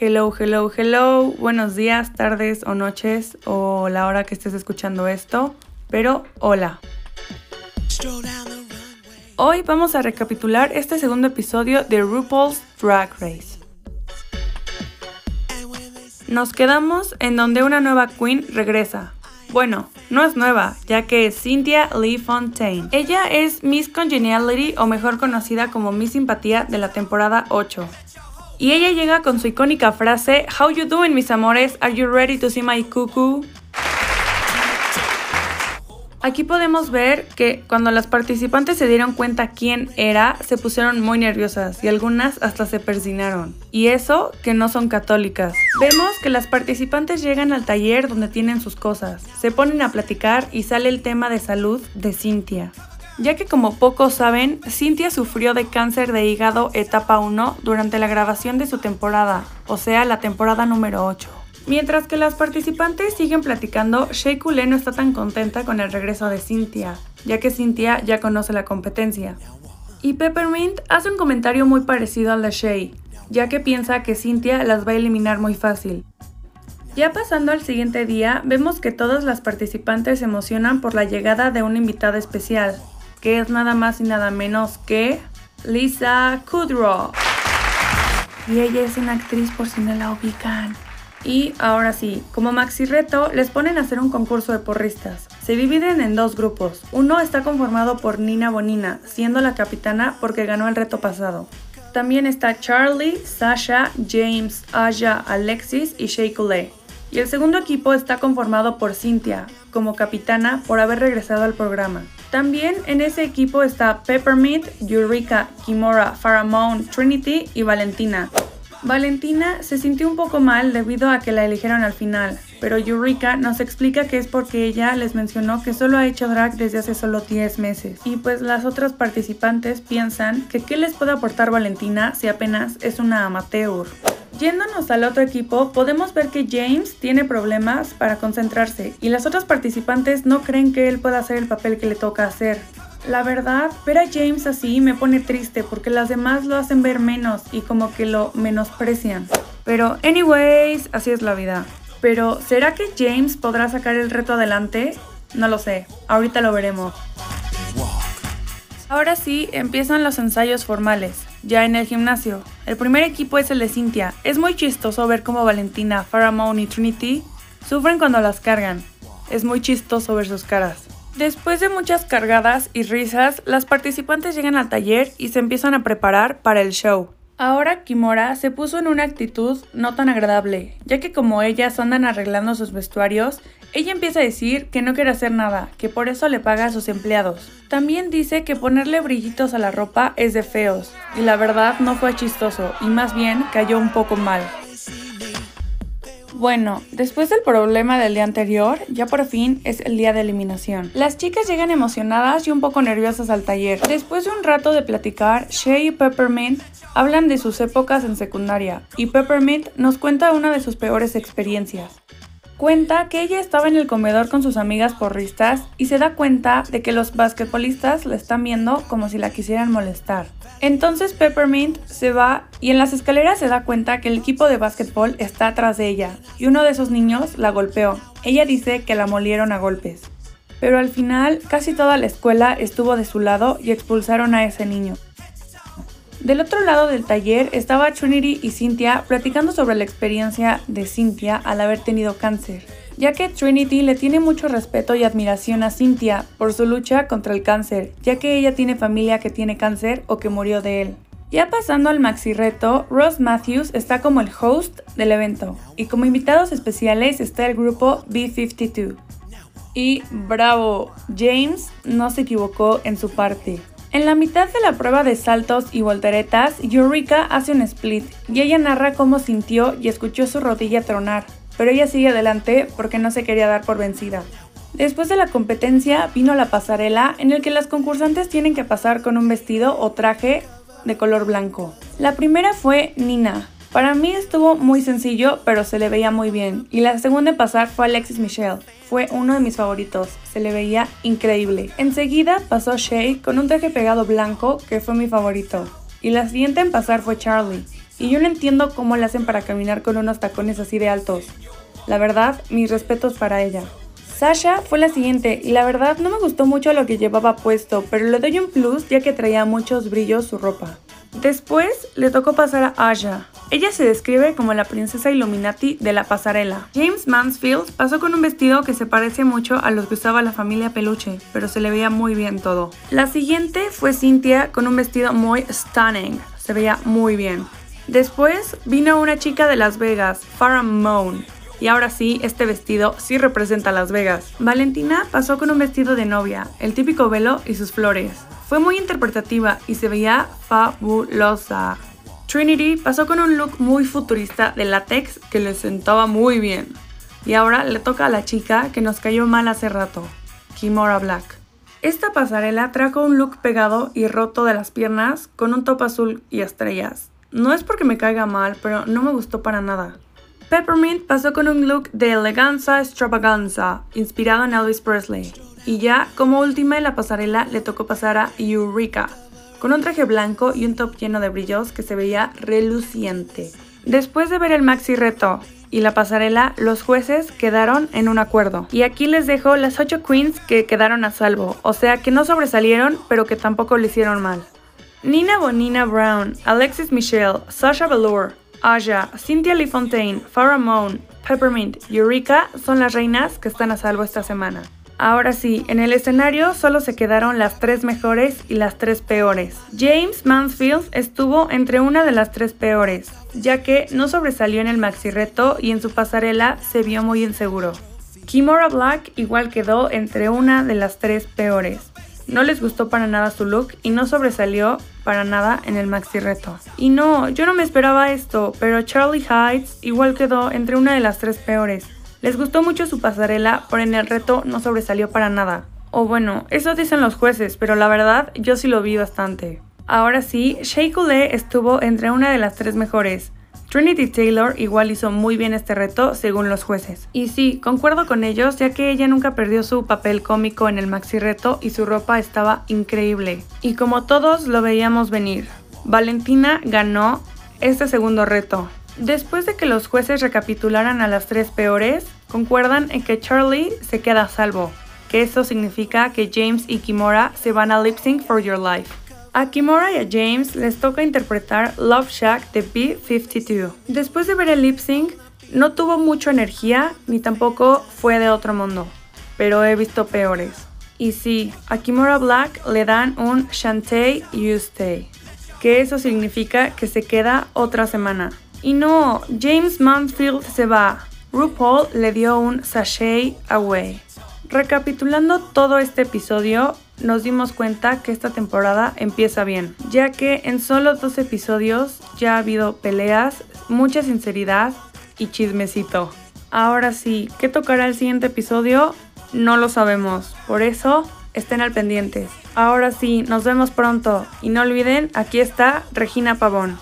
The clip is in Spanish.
Hello, hello, hello. Buenos días, tardes o noches o la hora que estés escuchando esto. Pero hola. Hoy vamos a recapitular este segundo episodio de RuPaul's Drag Race. Nos quedamos en donde una nueva queen regresa. Bueno, no es nueva, ya que es Cynthia Lee Fontaine. Ella es Miss Congeniality o mejor conocida como Miss Simpatía de la temporada 8. Y ella llega con su icónica frase How you doing mis amores? Are you ready to see my cuckoo? Aquí podemos ver que cuando las participantes se dieron cuenta quién era, se pusieron muy nerviosas y algunas hasta se persinaron. Y eso que no son católicas. Vemos que las participantes llegan al taller donde tienen sus cosas, se ponen a platicar y sale el tema de salud de Cintia. Ya que como pocos saben, Cintia sufrió de cáncer de hígado etapa 1 durante la grabación de su temporada, o sea, la temporada número 8. Mientras que las participantes siguen platicando, Shea Coulee no está tan contenta con el regreso de Cynthia, ya que Cynthia ya conoce la competencia. Y Peppermint hace un comentario muy parecido al de Shea, ya que piensa que Cynthia las va a eliminar muy fácil. Ya pasando al siguiente día, vemos que todas las participantes se emocionan por la llegada de una invitada especial, que es nada más y nada menos que Lisa Kudrow. Y ella es una actriz por si no la ubican. Y ahora sí, como maxi reto, les ponen a hacer un concurso de porristas. Se dividen en dos grupos. Uno está conformado por Nina Bonina, siendo la capitana porque ganó el reto pasado. También está Charlie, Sasha, James, Aya, Alexis y Shea Coulee. Y el segundo equipo está conformado por Cynthia, como capitana por haber regresado al programa. También en ese equipo está Peppermint, Eureka, Kimora, Pharamond, Trinity y Valentina. Valentina se sintió un poco mal debido a que la eligieron al final, pero Eureka nos explica que es porque ella les mencionó que solo ha hecho drag desde hace solo 10 meses. Y pues las otras participantes piensan que qué les puede aportar Valentina si apenas es una amateur. Yéndonos al otro equipo, podemos ver que James tiene problemas para concentrarse y las otras participantes no creen que él pueda hacer el papel que le toca hacer. La verdad, ver a James así me pone triste porque las demás lo hacen ver menos y como que lo menosprecian. Pero, anyways, así es la vida. Pero, ¿será que James podrá sacar el reto adelante? No lo sé, ahorita lo veremos. Ahora sí, empiezan los ensayos formales, ya en el gimnasio. El primer equipo es el de Cynthia. Es muy chistoso ver cómo Valentina, Pharamond y Trinity sufren cuando las cargan. Es muy chistoso ver sus caras. Después de muchas cargadas y risas, las participantes llegan al taller y se empiezan a preparar para el show. Ahora Kimora se puso en una actitud no tan agradable, ya que como ellas andan arreglando sus vestuarios, ella empieza a decir que no quiere hacer nada, que por eso le paga a sus empleados. También dice que ponerle brillitos a la ropa es de feos, y la verdad no fue chistoso, y más bien cayó un poco mal. Bueno, después del problema del día anterior, ya por fin es el día de eliminación. Las chicas llegan emocionadas y un poco nerviosas al taller. Después de un rato de platicar, Shay y Peppermint hablan de sus épocas en secundaria y Peppermint nos cuenta una de sus peores experiencias. Cuenta que ella estaba en el comedor con sus amigas porristas y se da cuenta de que los basquetbolistas la están viendo como si la quisieran molestar. Entonces Peppermint se va y en las escaleras se da cuenta que el equipo de básquetbol está atrás de ella y uno de esos niños la golpeó. Ella dice que la molieron a golpes. Pero al final casi toda la escuela estuvo de su lado y expulsaron a ese niño. Del otro lado del taller estaba Trinity y Cynthia platicando sobre la experiencia de Cynthia al haber tenido cáncer, ya que Trinity le tiene mucho respeto y admiración a Cynthia por su lucha contra el cáncer, ya que ella tiene familia que tiene cáncer o que murió de él. Ya pasando al maxi reto, Ross Matthews está como el host del evento y como invitados especiales está el grupo B52. Y bravo, James no se equivocó en su parte. En la mitad de la prueba de saltos y volteretas, Eureka hace un split y ella narra cómo sintió y escuchó su rodilla tronar, pero ella sigue adelante porque no se quería dar por vencida. Después de la competencia vino la pasarela en el que las concursantes tienen que pasar con un vestido o traje de color blanco. La primera fue Nina. Para mí estuvo muy sencillo, pero se le veía muy bien. Y la segunda en pasar fue Alexis Michelle fue uno de mis favoritos, se le veía increíble. Enseguida pasó Shay con un traje pegado blanco que fue mi favorito. Y la siguiente en pasar fue Charlie. Y yo no entiendo cómo le hacen para caminar con unos tacones así de altos. La verdad, mis respetos para ella. Sasha fue la siguiente y la verdad no me gustó mucho lo que llevaba puesto, pero le doy un plus ya que traía muchos brillos su ropa. Después le tocó pasar a Aja. Ella se describe como la princesa Illuminati de la pasarela. James Mansfield pasó con un vestido que se parece mucho a los que usaba la familia Peluche, pero se le veía muy bien todo. La siguiente fue Cynthia con un vestido muy stunning, se veía muy bien. Después vino una chica de Las Vegas, Farrah Moon, y ahora sí, este vestido sí representa Las Vegas. Valentina pasó con un vestido de novia, el típico velo y sus flores. Fue muy interpretativa y se veía fabulosa. Trinity pasó con un look muy futurista de látex que le sentaba muy bien. Y ahora le toca a la chica que nos cayó mal hace rato, Kimora Black. Esta pasarela trajo un look pegado y roto de las piernas con un top azul y estrellas. No es porque me caiga mal, pero no me gustó para nada. Peppermint pasó con un look de eleganza extravaganza, inspirado en Elvis Presley. Y ya, como última en la pasarela, le tocó pasar a Eureka, con un traje blanco y un top lleno de brillos que se veía reluciente. Después de ver el maxi reto y la pasarela, los jueces quedaron en un acuerdo. Y aquí les dejo las 8 queens que quedaron a salvo, o sea que no sobresalieron, pero que tampoco le hicieron mal. Nina Bonina Brown, Alexis Michelle, Sasha Velour, Aja, Cynthia Lee Fontaine, Farrah Moon, Peppermint Eureka son las reinas que están a salvo esta semana. Ahora sí, en el escenario solo se quedaron las tres mejores y las tres peores. James Mansfield estuvo entre una de las tres peores, ya que no sobresalió en el maxi reto y en su pasarela se vio muy inseguro. Kimora Black igual quedó entre una de las tres peores. No les gustó para nada su look y no sobresalió para nada en el maxi reto. Y no, yo no me esperaba esto, pero Charlie Heights igual quedó entre una de las tres peores. Les gustó mucho su pasarela, pero en el reto no sobresalió para nada. O bueno, eso dicen los jueces, pero la verdad yo sí lo vi bastante. Ahora sí, Shea Coulee estuvo entre una de las tres mejores. Trinity Taylor igual hizo muy bien este reto según los jueces. Y sí, concuerdo con ellos ya que ella nunca perdió su papel cómico en el maxi reto y su ropa estaba increíble. Y como todos lo veíamos venir, Valentina ganó este segundo reto. Después de que los jueces recapitularan a las tres peores, concuerdan en que Charlie se queda a salvo, que eso significa que James y Kimora se van a Lip Sync for Your Life. A Kimora y a James les toca interpretar Love Shack de B52. Después de ver el lip sync, no tuvo mucha energía ni tampoco fue de otro mundo, pero he visto peores. Y sí, a Kimora Black le dan un Shantae You Stay, que eso significa que se queda otra semana. Y no, James Mansfield se va. RuPaul le dio un Sashay Away. Recapitulando todo este episodio, nos dimos cuenta que esta temporada empieza bien, ya que en solo dos episodios ya ha habido peleas, mucha sinceridad y chismecito. Ahora sí, ¿qué tocará el siguiente episodio? No lo sabemos, por eso estén al pendiente. Ahora sí, nos vemos pronto y no olviden, aquí está Regina Pavón.